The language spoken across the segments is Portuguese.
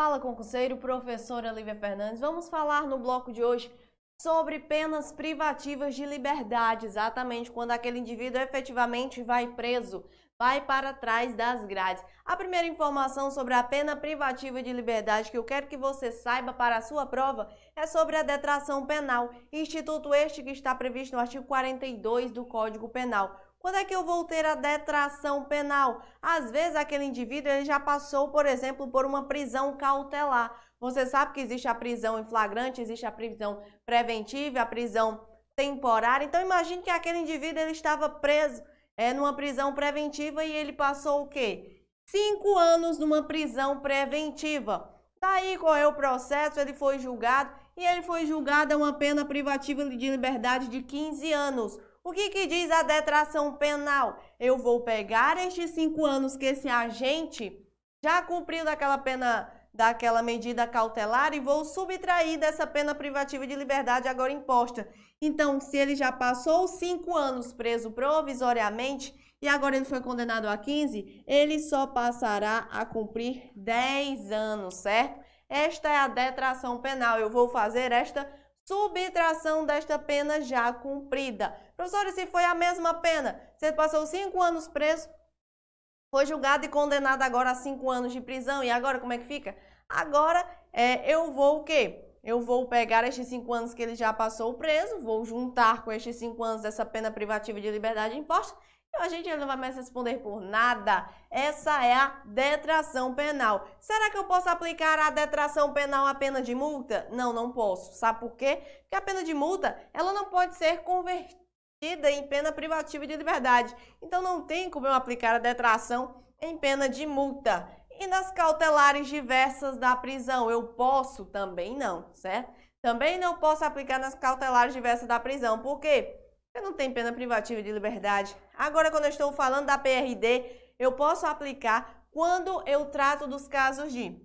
Fala concurseiro, professora Lívia Fernandes. Vamos falar no bloco de hoje sobre penas privativas de liberdade, exatamente quando aquele indivíduo efetivamente vai preso, vai para trás das grades. A primeira informação sobre a pena privativa de liberdade que eu quero que você saiba para a sua prova é sobre a detração penal, instituto este que está previsto no artigo 42 do Código Penal. Quando é que eu vou ter a detração penal? Às vezes aquele indivíduo ele já passou, por exemplo, por uma prisão cautelar. Você sabe que existe a prisão em flagrante, existe a prisão preventiva, a prisão temporária. Então imagine que aquele indivíduo ele estava preso é, numa prisão preventiva e ele passou o quê? Cinco anos numa prisão preventiva. Daí correu o processo, ele foi julgado e ele foi julgado a uma pena privativa de liberdade de 15 anos. O que, que diz a detração penal? Eu vou pegar estes cinco anos que esse agente já cumpriu daquela pena, daquela medida cautelar e vou subtrair dessa pena privativa de liberdade agora imposta. Então, se ele já passou cinco anos preso provisoriamente e agora ele foi condenado a 15, ele só passará a cumprir 10 anos, certo? Esta é a detração penal. Eu vou fazer esta subtração desta pena já cumprida. Professora, se foi a mesma pena, você passou cinco anos preso, foi julgado e condenado agora a cinco anos de prisão, e agora como é que fica? Agora é, eu vou o quê? Eu vou pegar estes cinco anos que ele já passou preso, vou juntar com estes cinco anos dessa pena privativa de liberdade imposta a gente não vai mais responder por nada. Essa é a detração penal. Será que eu posso aplicar a detração penal à pena de multa? Não, não posso. Sabe por quê? Porque a pena de multa, ela não pode ser convertida em pena privativa de liberdade. Então não tem como eu aplicar a detração em pena de multa. E nas cautelares diversas da prisão, eu posso? Também não, certo? Também não posso aplicar nas cautelares diversas da prisão. Por quê? Porque não tem pena privativa de liberdade. Agora, quando eu estou falando da PRD, eu posso aplicar quando eu trato dos casos de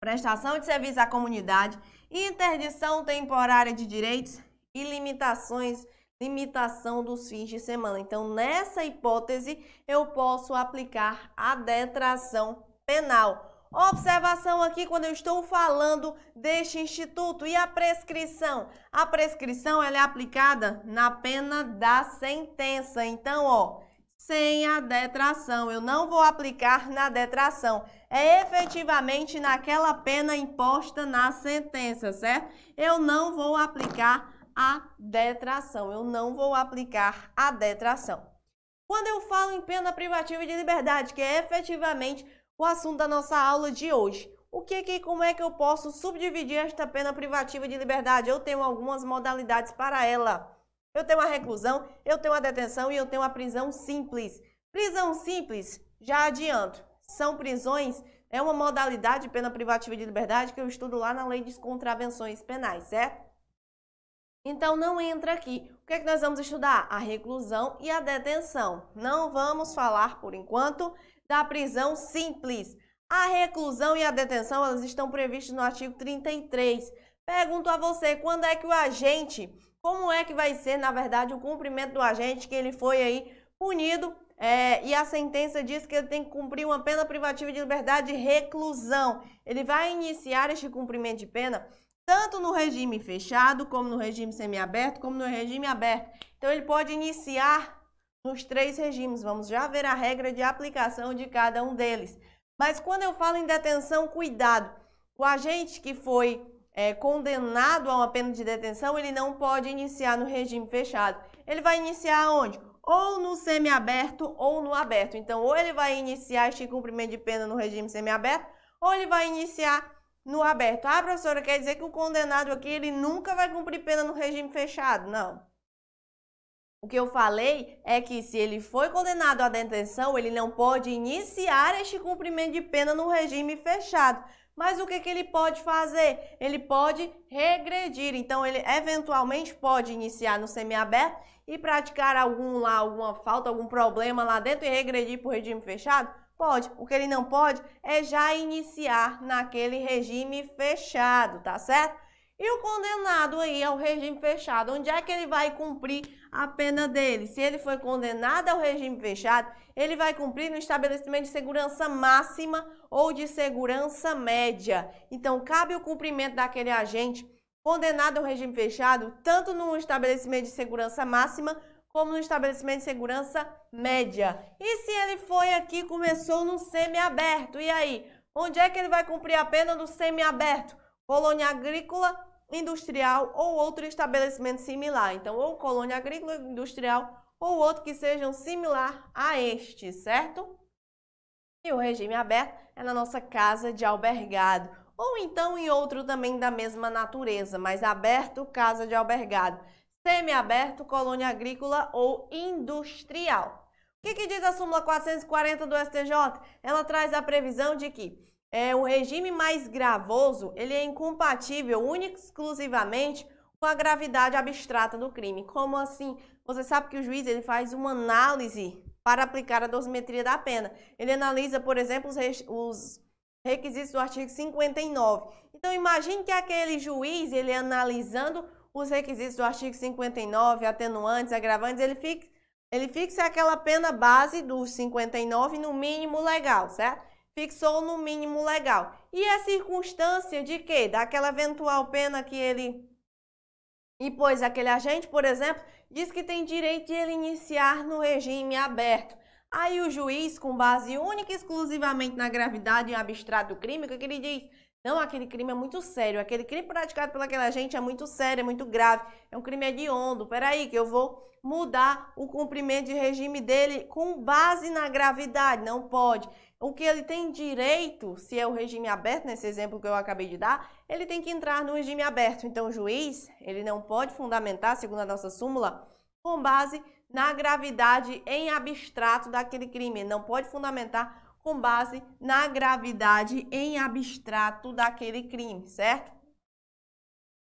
prestação de serviço à comunidade, interdição temporária de direitos e limitações, limitação dos fins de semana. Então, nessa hipótese, eu posso aplicar a detração penal. Observação aqui quando eu estou falando deste instituto e a prescrição. A prescrição ela é aplicada na pena da sentença. Então, ó, sem a detração. Eu não vou aplicar na detração. É efetivamente naquela pena imposta na sentença, certo? Eu não vou aplicar a detração. Eu não vou aplicar a detração. Quando eu falo em pena privativa de liberdade, que é efetivamente o assunto da nossa aula de hoje. O que que como é que eu posso subdividir esta pena privativa de liberdade? Eu tenho algumas modalidades para ela. Eu tenho a reclusão, eu tenho a detenção e eu tenho a prisão simples. Prisão simples, já adianto, são prisões, é uma modalidade de pena privativa de liberdade que eu estudo lá na Lei de Contravenções Penais, certo? Então não entra aqui. O que é que nós vamos estudar? A reclusão e a detenção. Não vamos falar por enquanto da prisão simples. A reclusão e a detenção elas estão previstas no artigo 33. Pergunto a você, quando é que o agente, como é que vai ser, na verdade, o cumprimento do agente que ele foi aí punido é, e a sentença diz que ele tem que cumprir uma pena privativa de liberdade de reclusão. Ele vai iniciar este cumprimento de pena tanto no regime fechado, como no regime semiaberto, como no regime aberto. Então, ele pode iniciar nos três regimes. Vamos já ver a regra de aplicação de cada um deles. Mas quando eu falo em detenção, cuidado. O agente que foi é, condenado a uma pena de detenção, ele não pode iniciar no regime fechado. Ele vai iniciar onde? Ou no semiaberto ou no aberto. Então, ou ele vai iniciar este cumprimento de pena no regime semiaberto, ou ele vai iniciar no aberto. Ah, professora, quer dizer que o condenado aqui ele nunca vai cumprir pena no regime fechado? Não. O que eu falei é que se ele foi condenado à detenção, ele não pode iniciar este cumprimento de pena no regime fechado. Mas o que, que ele pode fazer? Ele pode regredir. Então, ele eventualmente pode iniciar no semiaberto e praticar algum lá, alguma falta, algum problema lá dentro e regredir para o regime fechado? Pode. O que ele não pode é já iniciar naquele regime fechado, tá certo? E o condenado aí ao regime fechado, onde é que ele vai cumprir a pena dele? Se ele foi condenado ao regime fechado, ele vai cumprir no estabelecimento de segurança máxima ou de segurança média. Então, cabe o cumprimento daquele agente condenado ao regime fechado, tanto no estabelecimento de segurança máxima como no estabelecimento de segurança média. E se ele foi aqui começou no semiaberto, e aí? Onde é que ele vai cumprir a pena do semiaberto? colônia agrícola, industrial ou outro estabelecimento similar. Então, ou colônia agrícola, industrial ou outro que sejam similar a este, certo? E o regime aberto é na nossa casa de albergado, ou então em outro também da mesma natureza, mas aberto, casa de albergado, semiaberto, colônia agrícola ou industrial. O que, que diz a súmula 440 do STJ? Ela traz a previsão de que é, o regime mais gravoso ele é incompatível única exclusivamente com a gravidade abstrata do crime. Como assim? Você sabe que o juiz ele faz uma análise para aplicar a dosimetria da pena. Ele analisa, por exemplo, os, os requisitos do artigo 59. Então, imagine que aquele juiz, ele analisando os requisitos do artigo 59, atenuantes, agravantes, ele fixa, ele fixa aquela pena base dos 59 no mínimo legal, certo? fixou no mínimo legal. E a circunstância de quê? Daquela eventual pena que ele impôs aquele agente, por exemplo, diz que tem direito de ele iniciar no regime aberto. Aí o juiz, com base única e exclusivamente na gravidade e abstrato do crime, o que ele diz? Não, aquele crime é muito sério, aquele crime praticado pelaquele agente é muito sério, é muito grave, é um crime hediondo. Peraí, que eu vou mudar o cumprimento de regime dele com base na gravidade. Não pode o que ele tem direito, se é o regime aberto, nesse exemplo que eu acabei de dar, ele tem que entrar no regime aberto. Então, o juiz, ele não pode fundamentar, segundo a nossa súmula, com base na gravidade em abstrato daquele crime. Ele não pode fundamentar com base na gravidade em abstrato daquele crime, certo?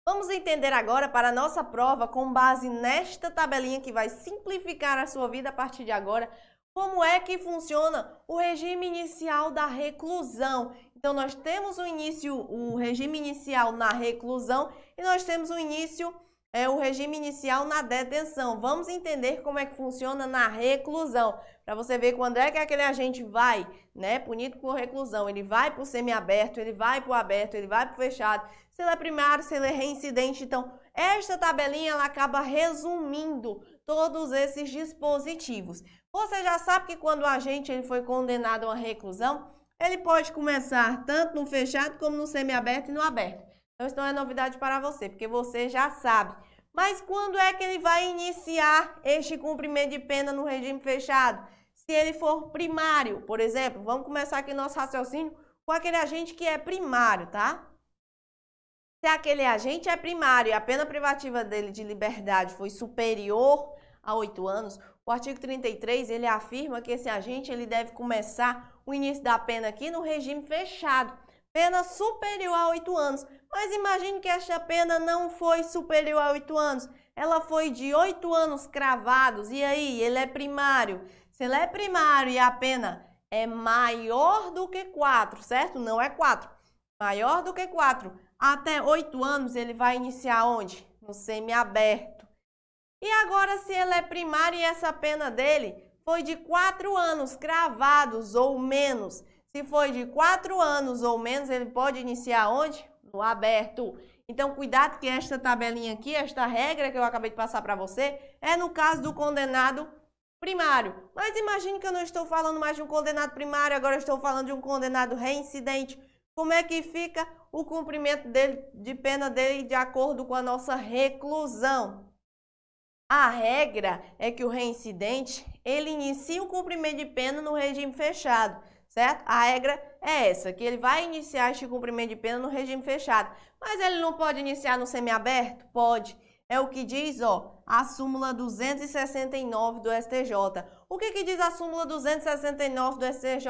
Vamos entender agora para a nossa prova, com base nesta tabelinha que vai simplificar a sua vida a partir de agora, como é que funciona o regime inicial da reclusão? Então, nós temos o início, o regime inicial na reclusão e nós temos o início, é, o regime inicial na detenção. Vamos entender como é que funciona na reclusão, para você ver quando é que aquele agente vai, né, punido por reclusão. Ele vai para o semiaberto, ele vai para o aberto, ele vai para o fechado. Se ele é primário, se ele é reincidente. Então, esta tabelinha ela acaba resumindo todos esses dispositivos. Você já sabe que quando o agente ele foi condenado a uma reclusão, ele pode começar tanto no fechado como no semiaberto e no aberto. Então, isso não é novidade para você, porque você já sabe. Mas quando é que ele vai iniciar este cumprimento de pena no regime fechado? Se ele for primário, por exemplo, vamos começar aqui nosso raciocínio com aquele agente que é primário, tá? Se aquele agente é primário e a pena privativa dele de liberdade foi superior a oito anos, o artigo 33 ele afirma que esse agente ele deve começar o início da pena aqui no regime fechado, pena superior a oito anos. Mas imagine que esta pena não foi superior a oito anos, ela foi de oito anos cravados. E aí, ele é primário. Se ele é primário e a pena é maior do que quatro, certo? Não é quatro. Maior do que quatro. Até oito anos ele vai iniciar onde? No semiaberto. E agora, se ele é primário e essa pena dele foi de quatro anos cravados ou menos, se foi de quatro anos ou menos, ele pode iniciar onde? No aberto. Então, cuidado que esta tabelinha aqui, esta regra que eu acabei de passar para você, é no caso do condenado primário. Mas imagine que eu não estou falando mais de um condenado primário, agora estou falando de um condenado reincidente. Como é que fica o cumprimento dele, de pena dele de acordo com a nossa reclusão? A regra é que o reincidente, ele inicia o cumprimento de pena no regime fechado, certo? A regra é essa, que ele vai iniciar este cumprimento de pena no regime fechado. Mas ele não pode iniciar no semiaberto? Pode. É o que diz, ó, a súmula 269 do STJ. O que, que diz a súmula 269 do STJ?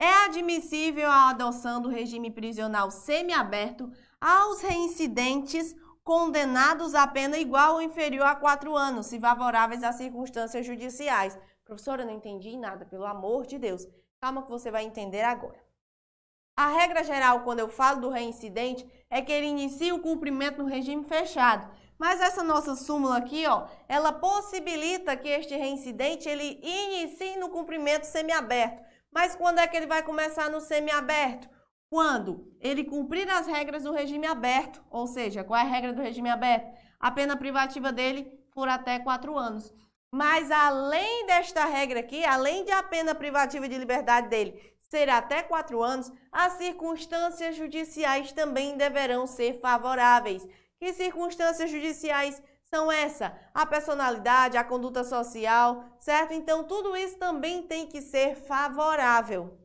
É admissível a adoção do regime prisional semiaberto aos reincidentes condenados a pena igual ou inferior a quatro anos, se favoráveis às circunstâncias judiciais. Professora, não entendi nada, pelo amor de Deus. Calma que você vai entender agora. A regra geral, quando eu falo do reincidente, é que ele inicia o cumprimento no regime fechado. Mas essa nossa súmula aqui, ó, ela possibilita que este reincidente ele inicie no cumprimento semiaberto. Mas quando é que ele vai começar no semiaberto? Quando ele cumprir as regras do regime aberto, ou seja, qual é a regra do regime aberto? A pena privativa dele por até quatro anos. Mas além desta regra aqui, além de a pena privativa de liberdade dele ser até quatro anos, as circunstâncias judiciais também deverão ser favoráveis. Que circunstâncias judiciais são essa? A personalidade, a conduta social, certo? Então, tudo isso também tem que ser favorável.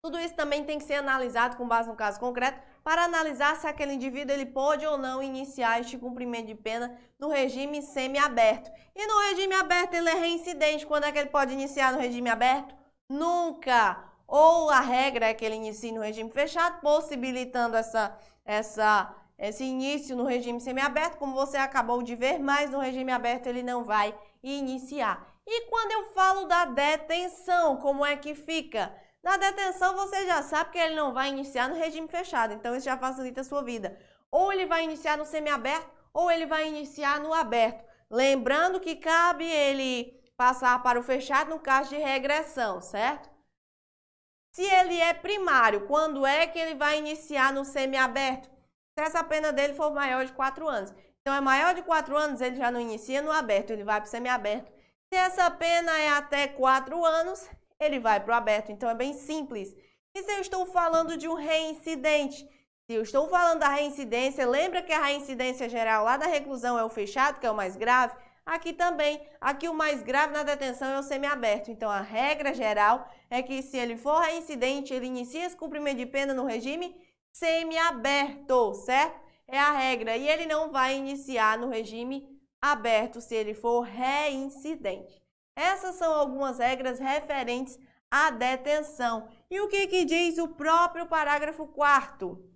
Tudo isso também tem que ser analisado com base no caso concreto para analisar se aquele indivíduo ele pode ou não iniciar este cumprimento de pena no regime semiaberto. E no regime aberto ele é reincidente. Quando é que ele pode iniciar no regime aberto? Nunca! Ou a regra é que ele inicie no regime fechado, possibilitando essa, essa esse início no regime semiaberto, como você acabou de ver, mas no regime aberto ele não vai iniciar. E quando eu falo da detenção, como é que fica? Na detenção você já sabe que ele não vai iniciar no regime fechado, então isso já facilita a sua vida. Ou ele vai iniciar no semiaberto, ou ele vai iniciar no aberto. Lembrando que cabe ele passar para o fechado no caso de regressão, certo? Se ele é primário, quando é que ele vai iniciar no semiaberto? se essa pena dele for maior de 4 anos. Então, é maior de 4 anos, ele já não inicia no aberto, ele vai para o semiaberto. Se essa pena é até 4 anos, ele vai para o aberto. Então, é bem simples. E se eu estou falando de um reincidente? Se eu estou falando da reincidência, lembra que a reincidência geral lá da reclusão é o fechado, que é o mais grave? Aqui também, aqui o mais grave na detenção é o semiaberto. Então, a regra geral é que se ele for reincidente, ele inicia esse cumprimento de pena no regime semiaberto, certo? É a regra. E ele não vai iniciar no regime aberto se ele for reincidente. Essas são algumas regras referentes à detenção. E o que, que diz o próprio parágrafo 4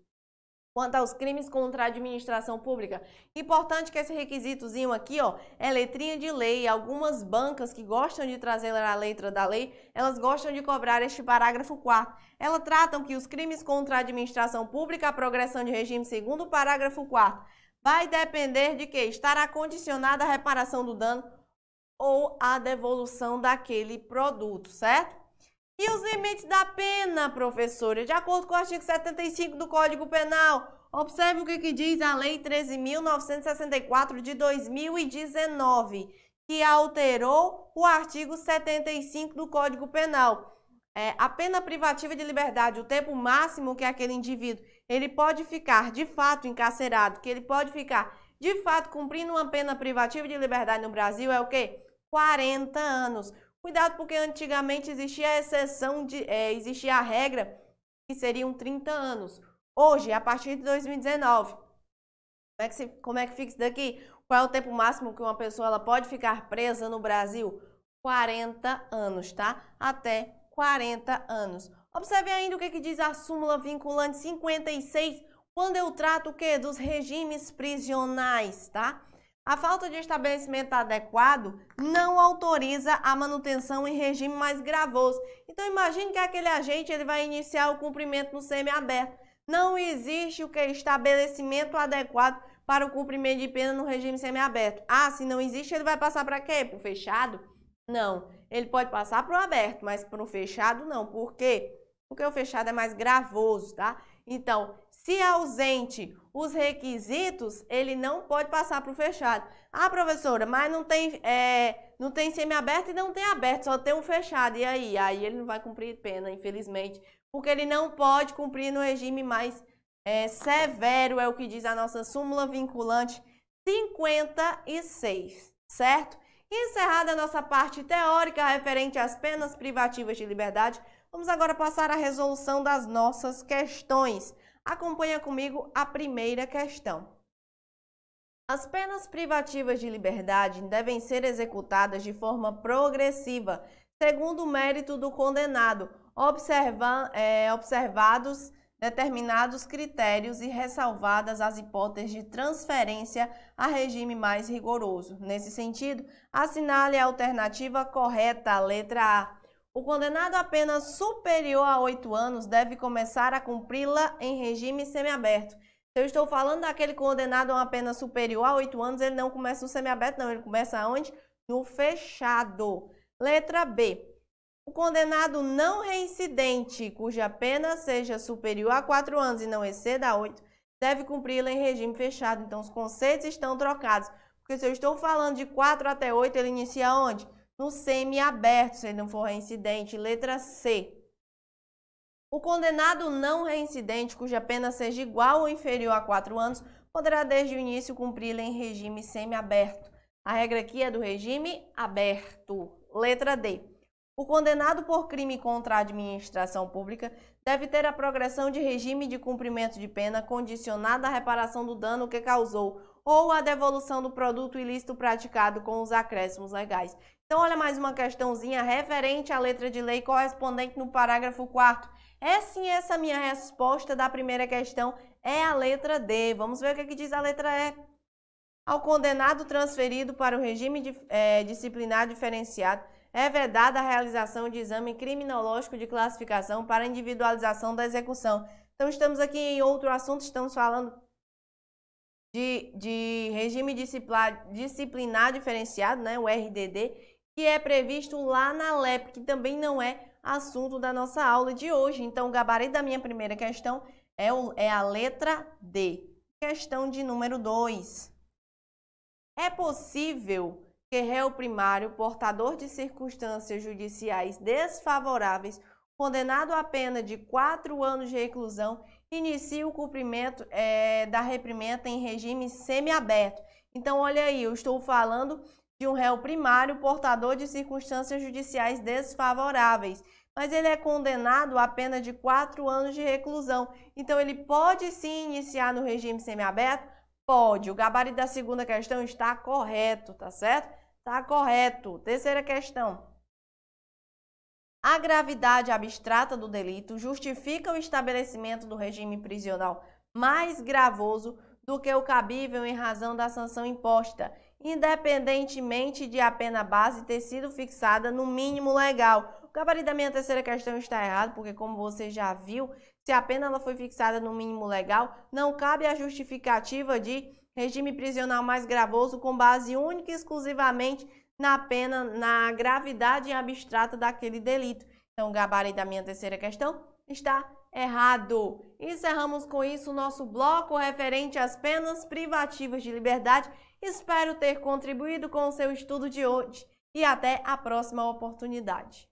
Quanto aos crimes contra a administração pública, importante que esse requisitozinho aqui, ó, é letrinha de lei. Algumas bancas que gostam de trazer a letra da lei, elas gostam de cobrar este parágrafo 4 Elas tratam que os crimes contra a administração pública, a progressão de regime segundo o parágrafo 4 vai depender de que estará condicionada a reparação do dano ou a devolução daquele produto, certo? E os limites da pena, professora? De acordo com o artigo 75 do Código Penal, observe o que, que diz a Lei 13.964 de 2019, que alterou o artigo 75 do Código Penal. É, a pena privativa de liberdade, o tempo máximo que aquele indivíduo ele pode ficar de fato encarcerado, que ele pode ficar de fato cumprindo uma pena privativa de liberdade no Brasil é o quê? 40 anos. Cuidado, porque antigamente existia a exceção de. É, existia a regra que seriam 30 anos. Hoje, a partir de 2019, como é que, se, como é que fica isso daqui? Qual é o tempo máximo que uma pessoa ela pode ficar presa no Brasil? 40 anos, tá? Até 40 anos. Observe ainda o que, que diz a súmula vinculante 56, quando eu trato o quê? Dos regimes prisionais, tá? A falta de estabelecimento adequado não autoriza a manutenção em regime mais gravoso. Então imagine que aquele agente ele vai iniciar o cumprimento no semiaberto. Não existe o que estabelecimento adequado para o cumprimento de pena no regime semiaberto. Ah, se não existe, ele vai passar para quê? Para o fechado? Não. Ele pode passar para o aberto, mas para o fechado não. Por quê? Porque o fechado é mais gravoso, tá? Então, se ausente os requisitos, ele não pode passar para o fechado. Ah, professora, mas não tem, é, não tem semiaberto e não tem aberto, só tem um fechado. E aí? Aí ele não vai cumprir pena, infelizmente, porque ele não pode cumprir no regime mais é, severo, é o que diz a nossa súmula vinculante 56, certo? Encerrada a nossa parte teórica referente às penas privativas de liberdade, vamos agora passar à resolução das nossas questões. Acompanha comigo a primeira questão. As penas privativas de liberdade devem ser executadas de forma progressiva, segundo o mérito do condenado, observa, é, observados determinados critérios e ressalvadas as hipóteses de transferência a regime mais rigoroso. Nesse sentido, assinale a alternativa correta, a letra A. O condenado a pena superior a oito anos deve começar a cumpri-la em regime semiaberto. Se eu estou falando daquele condenado a uma pena superior a oito anos, ele não começa no semiaberto, não. Ele começa onde? No fechado. Letra B. O condenado não reincidente, cuja pena seja superior a quatro anos e não exceda a oito, deve cumpri-la em regime fechado. Então, os conceitos estão trocados. Porque se eu estou falando de 4 até 8, ele inicia onde? No semi-aberto, se não for reincidente. Letra C. O condenado não reincidente, cuja pena seja igual ou inferior a 4 anos, poderá desde o início cumpri-la em regime semi-aberto. A regra aqui é do regime aberto. Letra D. O condenado por crime contra a administração pública deve ter a progressão de regime de cumprimento de pena condicionada à reparação do dano que causou ou à devolução do produto ilícito praticado com os acréscimos legais. Então, olha mais uma questãozinha referente à letra de lei correspondente no parágrafo 4 É sim essa minha resposta da primeira questão, é a letra D. Vamos ver o que, que diz a letra E. Ao condenado transferido para o regime de, é, disciplinar diferenciado, é vedada a realização de exame criminológico de classificação para individualização da execução. Então, estamos aqui em outro assunto, estamos falando de, de regime disciplinar, disciplinar diferenciado, né, o RDD, que é previsto lá na LEP, que também não é assunto da nossa aula de hoje. Então, o gabarito da minha primeira questão é, o, é a letra D. Questão de número 2. É possível que réu primário, portador de circunstâncias judiciais desfavoráveis, condenado a pena de quatro anos de reclusão, inicie o cumprimento é, da reprimenda em regime semiaberto. Então, olha aí, eu estou falando de um réu primário, portador de circunstâncias judiciais desfavoráveis, mas ele é condenado a pena de quatro anos de reclusão. Então, ele pode sim iniciar no regime semiaberto? Pode. O gabarito da segunda questão está correto, tá certo? Tá correto. Terceira questão. A gravidade abstrata do delito justifica o estabelecimento do regime prisional mais gravoso do que o cabível em razão da sanção imposta, independentemente de a pena base ter sido fixada no mínimo legal. O gabarito da minha terceira questão está errado, porque como você já viu, se a pena ela foi fixada no mínimo legal, não cabe a justificativa de regime prisional mais gravoso com base única e exclusivamente na pena, na gravidade abstrata daquele delito. Então, o gabarito da minha terceira questão está errado. Encerramos com isso o nosso bloco referente às penas privativas de liberdade. Espero ter contribuído com o seu estudo de hoje e até a próxima oportunidade.